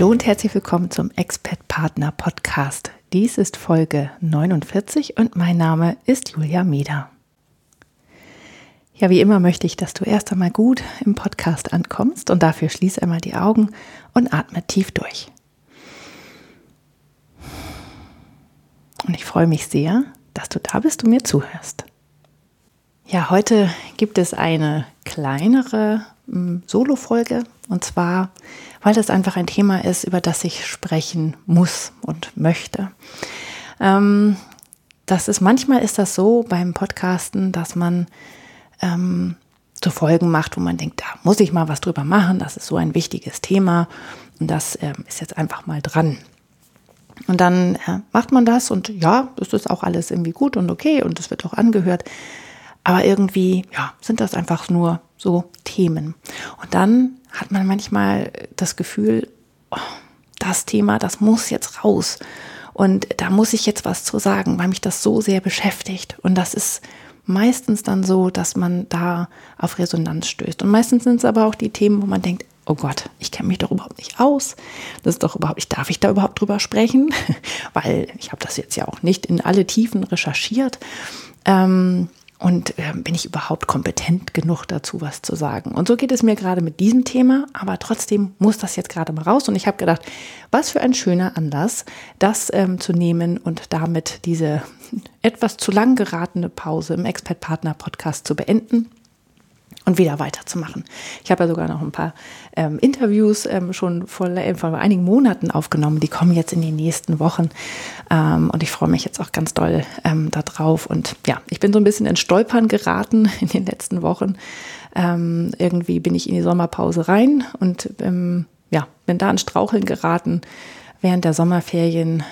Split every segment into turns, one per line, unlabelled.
Hallo und herzlich willkommen zum Expat Partner Podcast. Dies ist Folge 49 und mein Name ist Julia Meder. Ja, wie immer möchte ich, dass du erst einmal gut im Podcast ankommst und dafür schließ einmal die Augen und atme tief durch. Und ich freue mich sehr, dass du da bist und mir zuhörst. Ja, heute gibt es eine kleinere hm, Solo-Folge und zwar weil das einfach ein Thema ist, über das ich sprechen muss und möchte. Ähm, das ist manchmal ist das so beim Podcasten, dass man ähm, zu Folgen macht, wo man denkt, da muss ich mal was drüber machen, das ist so ein wichtiges Thema und das ähm, ist jetzt einfach mal dran. Und dann äh, macht man das und ja, das ist auch alles irgendwie gut und okay und es wird auch angehört. Aber irgendwie, ja, sind das einfach nur so Themen. Und dann hat man manchmal das Gefühl, oh, das Thema, das muss jetzt raus. Und da muss ich jetzt was zu sagen, weil mich das so sehr beschäftigt. Und das ist meistens dann so, dass man da auf Resonanz stößt. Und meistens sind es aber auch die Themen, wo man denkt, oh Gott, ich kenne mich doch überhaupt nicht aus. Das ist doch überhaupt, ich darf ich da überhaupt drüber sprechen? weil ich habe das jetzt ja auch nicht in alle Tiefen recherchiert. Ähm, und äh, bin ich überhaupt kompetent genug dazu, was zu sagen? Und so geht es mir gerade mit diesem Thema, aber trotzdem muss das jetzt gerade mal raus. Und ich habe gedacht, was für ein schöner Anlass, das ähm, zu nehmen und damit diese etwas zu lang geratene Pause im Expert Partner Podcast zu beenden und wieder weiterzumachen. Ich habe ja sogar noch ein paar ähm, Interviews ähm, schon vor, äh, vor, einigen Monaten aufgenommen. Die kommen jetzt in den nächsten Wochen. Ähm, und ich freue mich jetzt auch ganz doll ähm, darauf. Und ja, ich bin so ein bisschen in Stolpern geraten in den letzten Wochen. Ähm, irgendwie bin ich in die Sommerpause rein und ähm, ja, bin da in Straucheln geraten während der Sommerferien,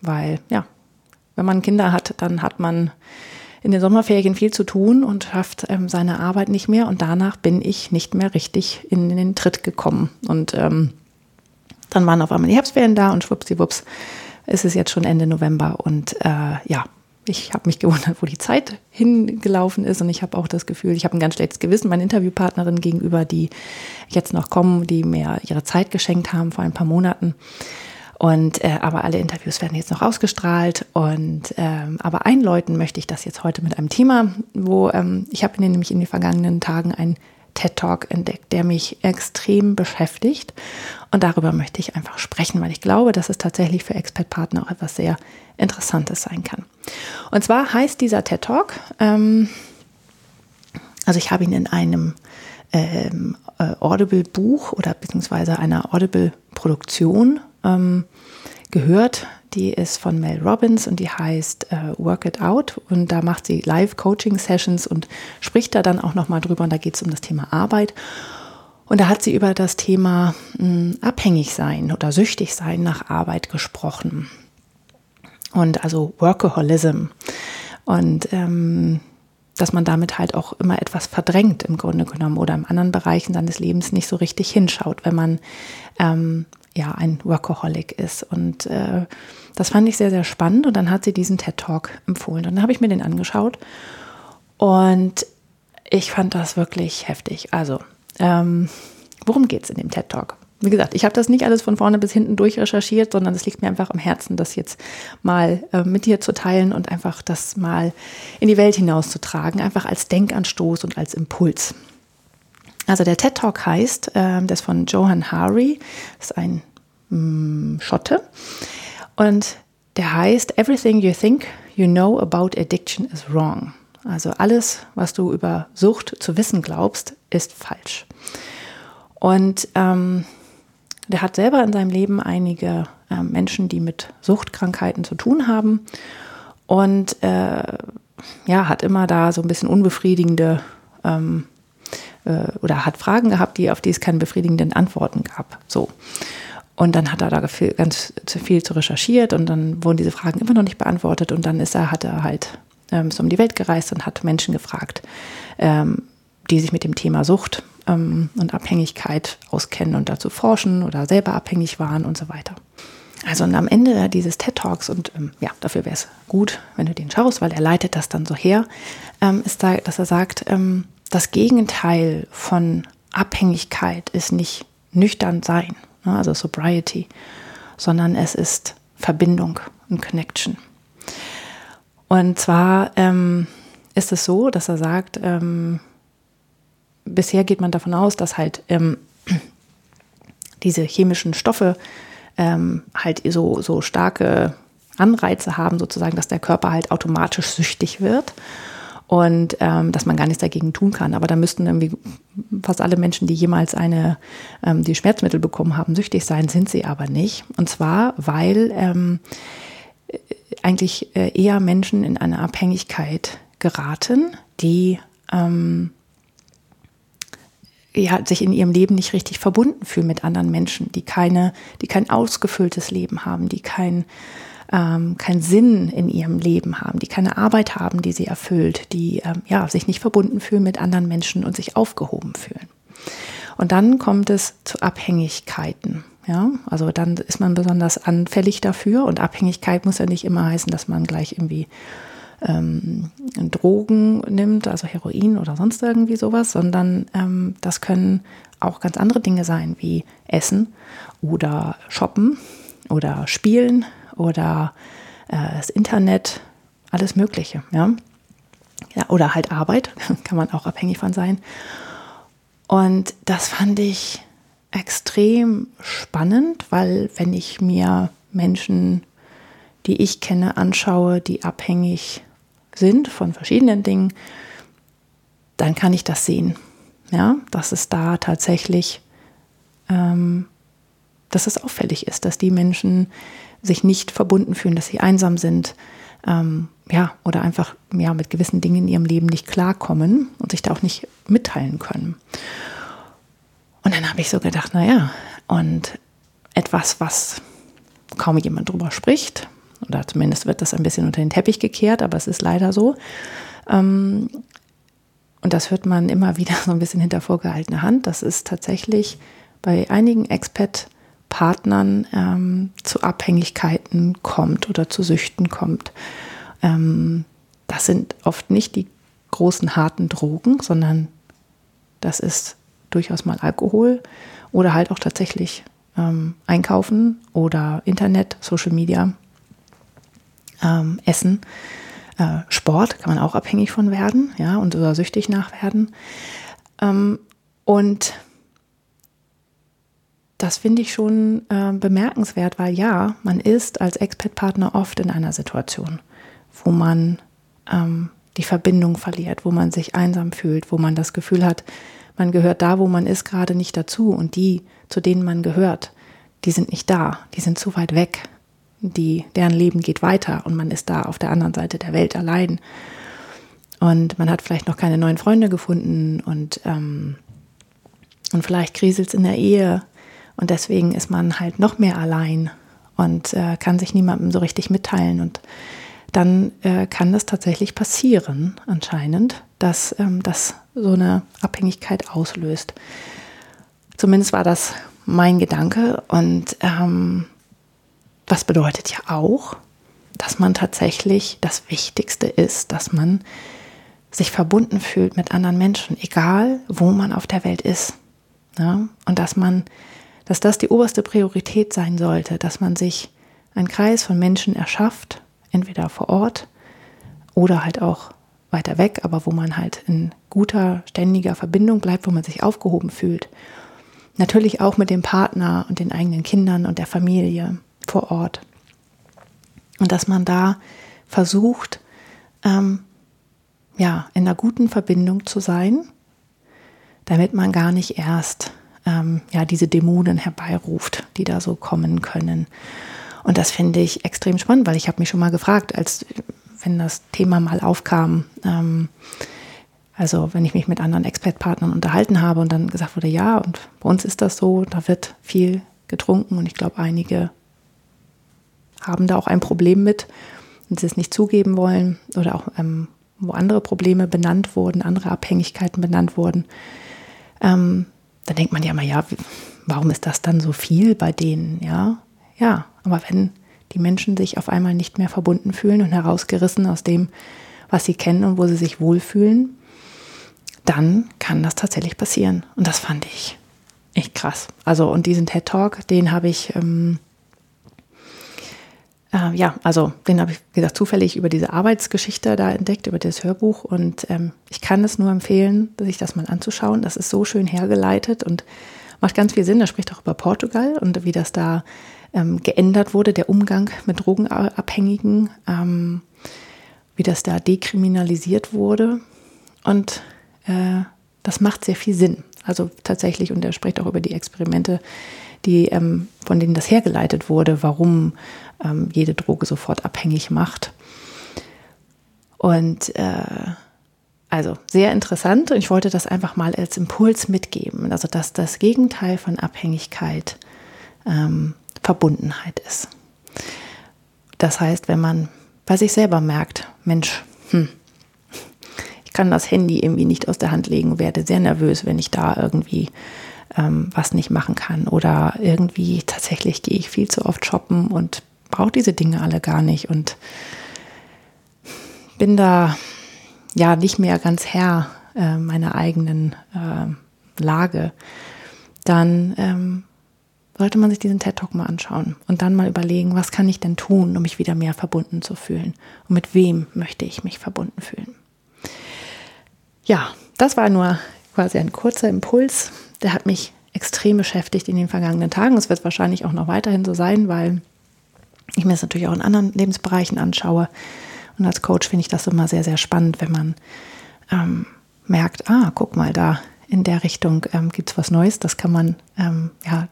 weil ja, wenn man Kinder hat, dann hat man in den Sommerferien viel zu tun und schafft ähm, seine Arbeit nicht mehr. Und danach bin ich nicht mehr richtig in, in den Tritt gekommen. Und ähm, dann waren auf einmal die Herbstferien da und schwuppsiwupps ist es jetzt schon Ende November. Und äh, ja, ich habe mich gewundert, wo die Zeit hingelaufen ist. Und ich habe auch das Gefühl, ich habe ein ganz schlechtes Gewissen meinen Interviewpartnerinnen gegenüber, die jetzt noch kommen, die mir ihre Zeit geschenkt haben vor ein paar Monaten. Und äh, aber alle Interviews werden jetzt noch ausgestrahlt. Und ähm, aber einläuten möchte ich das jetzt heute mit einem Thema, wo ähm, ich habe nämlich in den vergangenen Tagen einen TED Talk entdeckt, der mich extrem beschäftigt. Und darüber möchte ich einfach sprechen, weil ich glaube, dass es tatsächlich für Expert-Partner auch etwas sehr Interessantes sein kann. Und zwar heißt dieser TED Talk, ähm, also ich habe ihn in einem ähm, äh, Audible-Buch oder beziehungsweise einer Audible-Produktion ähm, gehört. Die ist von Mel Robbins und die heißt äh, Work It Out. Und da macht sie Live-Coaching-Sessions und spricht da dann auch nochmal drüber. Und da geht es um das Thema Arbeit. Und da hat sie über das Thema mh, hm, abhängig sein oder süchtig sein nach Arbeit gesprochen. Und also Workaholism. Und ähm, dass man damit halt auch immer etwas verdrängt im Grunde genommen oder in anderen Bereichen seines Lebens nicht so richtig hinschaut, wenn man ähm, ja ein Workaholic ist. Und äh, das fand ich sehr, sehr spannend. Und dann hat sie diesen TED Talk empfohlen. Und dann habe ich mir den angeschaut. Und ich fand das wirklich heftig. Also, ähm, worum geht es in dem TED Talk? Wie gesagt, ich habe das nicht alles von vorne bis hinten durchrecherchiert, sondern es liegt mir einfach am Herzen, das jetzt mal äh, mit dir zu teilen und einfach das mal in die Welt hinauszutragen, einfach als Denkanstoß und als Impuls. Also der TED Talk heißt, äh, das von Johan Hari, ist ein mh, mm, Schotte. Und der heißt Everything you think you know about addiction is wrong. Also alles, was du über Sucht zu wissen glaubst, ist falsch. Und ähm, der hat selber in seinem Leben einige äh, Menschen, die mit Suchtkrankheiten zu tun haben. Und äh, ja, hat immer da so ein bisschen unbefriedigende ähm, äh, oder hat Fragen gehabt, die, auf die es keine befriedigenden Antworten gab. So. Und dann hat er da ganz zu viel zu recherchiert und dann wurden diese Fragen immer noch nicht beantwortet. Und dann ist er, hat er halt ähm, ist um die Welt gereist und hat Menschen gefragt, ähm, die sich mit dem Thema Sucht ähm, und Abhängigkeit auskennen und dazu forschen oder selber abhängig waren und so weiter. Also und am Ende dieses TED Talks und ähm, ja, dafür wäre es gut, wenn du den schaust, weil er leitet das dann so her, ähm, ist da, dass er sagt, ähm, das Gegenteil von Abhängigkeit ist nicht nüchtern sein, ne, also Sobriety, sondern es ist Verbindung und Connection. Und zwar ähm, ist es so, dass er sagt, ähm, bisher geht man davon aus, dass halt ähm, diese chemischen Stoffe ähm, halt so, so starke Anreize haben, sozusagen, dass der Körper halt automatisch süchtig wird und ähm, dass man gar nichts dagegen tun kann. Aber da müssten irgendwie fast alle Menschen, die jemals eine, ähm, die Schmerzmittel bekommen haben, süchtig sein, sind sie aber nicht. Und zwar, weil ähm, eigentlich äh, eher Menschen in eine Abhängigkeit geraten, die ähm, ja, sich in ihrem Leben nicht richtig verbunden fühlen mit anderen Menschen, die keine, die kein ausgefülltes Leben haben, die kein, ähm, keinen Sinn in ihrem Leben haben, die keine Arbeit haben, die sie erfüllt, die ähm, ja, sich nicht verbunden fühlen mit anderen Menschen und sich aufgehoben fühlen. Und dann kommt es zu Abhängigkeiten. Ja, also dann ist man besonders anfällig dafür und Abhängigkeit muss ja nicht immer heißen, dass man gleich irgendwie ähm, Drogen nimmt, also Heroin oder sonst irgendwie sowas, sondern ähm, das können auch ganz andere Dinge sein, wie Essen oder Shoppen oder Spielen oder äh, das Internet, alles Mögliche. Ja? ja, oder halt Arbeit, kann man auch abhängig von sein. Und das fand ich extrem spannend, weil wenn ich mir Menschen, die ich kenne, anschaue, die abhängig sind von verschiedenen Dingen, dann kann ich das sehen. Ja, dass es da tatsächlich, ähm, dass es auffällig ist, dass die Menschen sich nicht verbunden fühlen, dass sie einsam sind, ähm, ja, oder einfach ja, mit gewissen Dingen in ihrem Leben nicht klarkommen und sich da auch nicht mitteilen können. Und dann habe ich so gedacht, naja, und etwas, was kaum jemand drüber spricht, oder zumindest wird das ein bisschen unter den Teppich gekehrt, aber es ist leider so. Ähm, und das hört man immer wieder so ein bisschen hinter vorgehaltener Hand. Das ist tatsächlich bei einigen Expat-Partnern ähm, zu Abhängigkeiten kommt oder zu Süchten kommt. Ähm, das sind oft nicht die großen harten Drogen, sondern das ist durchaus mal Alkohol oder halt auch tatsächlich ähm, Einkaufen oder Internet, Social Media ähm, Essen. Äh, Sport kann man auch abhängig von werden, ja, und oder süchtig nach werden. Ähm, und das finde ich schon äh, bemerkenswert, weil ja, man ist als Expat-Partner oft in einer Situation, wo man ähm, die Verbindung verliert, wo man sich einsam fühlt, wo man das Gefühl hat, man gehört da, wo man ist, gerade nicht dazu. Und die, zu denen man gehört, die sind nicht da, die sind zu weit weg die, deren Leben geht weiter und man ist da auf der anderen Seite der Welt allein. Und man hat vielleicht noch keine neuen Freunde gefunden und, ähm, und vielleicht kriselt es in der Ehe und deswegen ist man halt noch mehr allein und äh, kann sich niemandem so richtig mitteilen. Und dann äh, kann das tatsächlich passieren, anscheinend, dass ähm, das so eine Abhängigkeit auslöst. Zumindest war das mein Gedanke und ähm, was bedeutet ja auch, dass man tatsächlich das Wichtigste ist, dass man sich verbunden fühlt mit anderen Menschen, egal wo man auf der Welt ist. Ja? Und dass man, dass das die oberste Priorität sein sollte, dass man sich einen Kreis von Menschen erschafft, entweder vor Ort oder halt auch weiter weg, aber wo man halt in guter, ständiger Verbindung bleibt, wo man sich aufgehoben fühlt. Natürlich auch mit dem Partner und den eigenen Kindern und der Familie vor Ort. Und dass man da versucht, ähm, ja, in einer guten Verbindung zu sein, damit man gar nicht erst ähm, ja, diese Dämonen herbeiruft, die da so kommen können. Und das finde ich extrem spannend, weil ich habe mich schon mal gefragt, als wenn das Thema mal aufkam, ähm, also wenn ich mich mit anderen Expertpartnern unterhalten habe und dann gesagt wurde, ja, und bei uns ist das so, da wird viel getrunken und ich glaube, einige haben da auch ein Problem mit und sie es nicht zugeben wollen oder auch ähm, wo andere Probleme benannt wurden, andere Abhängigkeiten benannt wurden, ähm, dann denkt man ja immer, ja, warum ist das dann so viel bei denen? Ja, ja, aber wenn die Menschen sich auf einmal nicht mehr verbunden fühlen und herausgerissen aus dem, was sie kennen und wo sie sich wohlfühlen, dann kann das tatsächlich passieren. Und das fand ich echt krass. Also, und diesen TED Talk, den habe ich, ähm, äh, ja, also den habe ich, wie gesagt, zufällig über diese Arbeitsgeschichte da entdeckt, über das Hörbuch. Und ähm, ich kann es nur empfehlen, sich das mal anzuschauen. Das ist so schön hergeleitet und macht ganz viel Sinn. Er spricht auch über Portugal und wie das da ähm, geändert wurde, der Umgang mit Drogenabhängigen, ähm, wie das da dekriminalisiert wurde. Und äh, das macht sehr viel Sinn. Also tatsächlich, und er spricht auch über die Experimente, die, ähm, von denen das hergeleitet wurde, warum ähm, jede Droge sofort abhängig macht. Und äh, also sehr interessant und ich wollte das einfach mal als Impuls mitgeben, also dass das Gegenteil von Abhängigkeit ähm, Verbundenheit ist. Das heißt, wenn man bei sich selber merkt, Mensch, hm, ich kann das Handy irgendwie nicht aus der Hand legen, werde sehr nervös, wenn ich da irgendwie ähm, was nicht machen kann. Oder irgendwie tatsächlich gehe ich viel zu oft shoppen und brauche diese Dinge alle gar nicht und bin da ja nicht mehr ganz Herr äh, meiner eigenen äh, Lage, dann ähm, sollte man sich diesen TED Talk mal anschauen und dann mal überlegen, was kann ich denn tun, um mich wieder mehr verbunden zu fühlen und mit wem möchte ich mich verbunden fühlen. Ja, das war nur quasi ein kurzer Impuls. Der hat mich extrem beschäftigt in den vergangenen Tagen. Es wird wahrscheinlich auch noch weiterhin so sein, weil ich mir das natürlich auch in anderen Lebensbereichen anschaue. Und als Coach finde ich das immer sehr, sehr spannend, wenn man ähm, merkt, ah, guck mal, da in der Richtung ähm, gibt es was Neues. Das kann man, ähm, ja,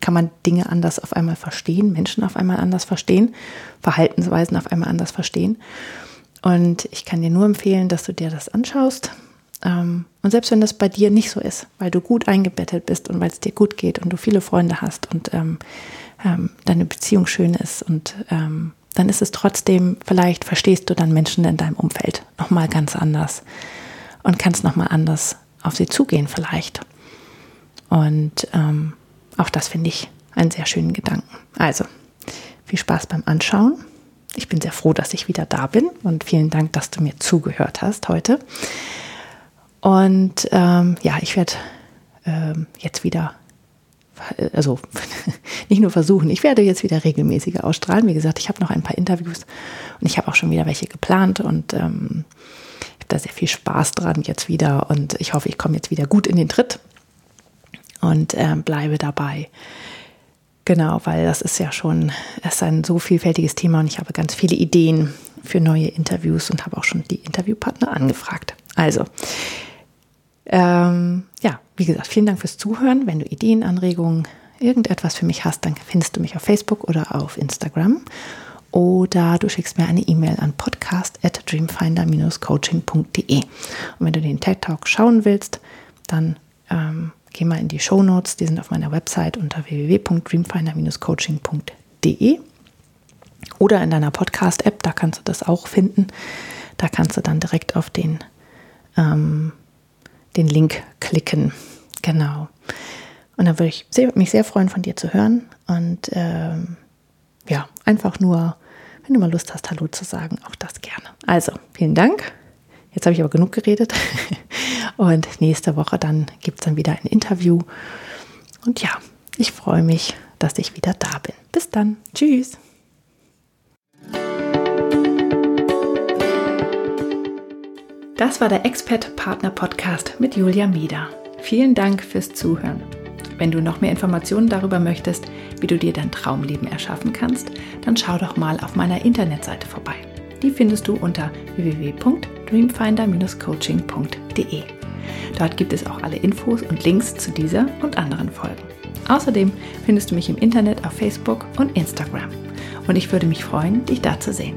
kann man Dinge anders auf einmal verstehen, Menschen auf einmal anders verstehen, Verhaltensweisen auf einmal anders verstehen. Und ich kann dir nur empfehlen, dass du dir das anschaust. Ähm, und selbst wenn das bei dir nicht so ist, weil du gut eingebettet bist und weil es dir gut geht und du viele Freunde hast und ähm, ähm, deine Beziehung schön ist und ähm, dann ist es trotzdem, vielleicht verstehst du dann Menschen in deinem Umfeld nochmal ganz anders und kannst nochmal anders auf sie zugehen vielleicht. Und ähm, auch das finde ich einen sehr schönen Gedanken. Also, viel Spaß beim Anschauen. Ich bin sehr froh, dass ich wieder da bin und vielen Dank, dass du mir zugehört hast heute. Und ähm, ja, ich werde ähm, jetzt wieder, also nicht nur versuchen, ich werde jetzt wieder regelmäßiger ausstrahlen. Wie gesagt, ich habe noch ein paar Interviews und ich habe auch schon wieder welche geplant und ähm, ich habe da sehr viel Spaß dran jetzt wieder und ich hoffe, ich komme jetzt wieder gut in den Tritt und äh, bleibe dabei. Genau, weil das ist ja schon, ist ein so vielfältiges Thema und ich habe ganz viele Ideen für neue Interviews und habe auch schon die Interviewpartner angefragt. Also, ähm, ja, wie gesagt, vielen Dank fürs Zuhören. Wenn du Ideen, Anregungen, irgendetwas für mich hast, dann findest du mich auf Facebook oder auf Instagram. Oder du schickst mir eine E-Mail an podcast at dreamfinder-coaching.de. Und wenn du den TED Talk schauen willst, dann ähm, geh mal in die Show Notes, die sind auf meiner Website unter www.dreamfinder-coaching.de oder in deiner Podcast-App, da kannst du das auch finden. Da kannst du dann direkt auf den, ähm, den Link klicken. Genau. Und dann würde ich sehr, mich sehr freuen, von dir zu hören. Und ähm, ja, einfach nur, wenn du mal Lust hast, Hallo zu sagen, auch das gerne. Also, vielen Dank. Jetzt habe ich aber genug geredet. Und nächste Woche dann gibt es dann wieder ein Interview. Und ja, ich freue mich, dass ich wieder da bin. Bis dann. Tschüss. Das war der Expert Partner Podcast mit Julia Mieder. Vielen Dank fürs Zuhören. Wenn du noch mehr Informationen darüber möchtest, wie du dir dein Traumleben erschaffen kannst, dann schau doch mal auf meiner Internetseite vorbei. Die findest du unter www.dreamfinder-coaching.de. Dort gibt es auch alle Infos und Links zu dieser und anderen Folgen. Außerdem findest du mich im Internet auf Facebook und Instagram. Und ich würde mich freuen, dich da zu sehen.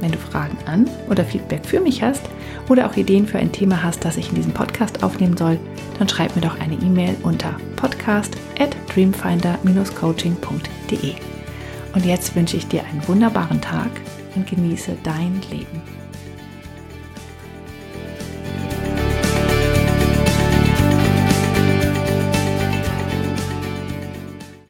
Wenn du Fragen an oder Feedback für mich hast oder auch Ideen für ein Thema hast, das ich in diesem Podcast aufnehmen soll, dann schreib mir doch eine E-Mail unter podcast at dreamfinder-coaching.de. Und jetzt wünsche ich dir einen wunderbaren Tag und genieße dein Leben.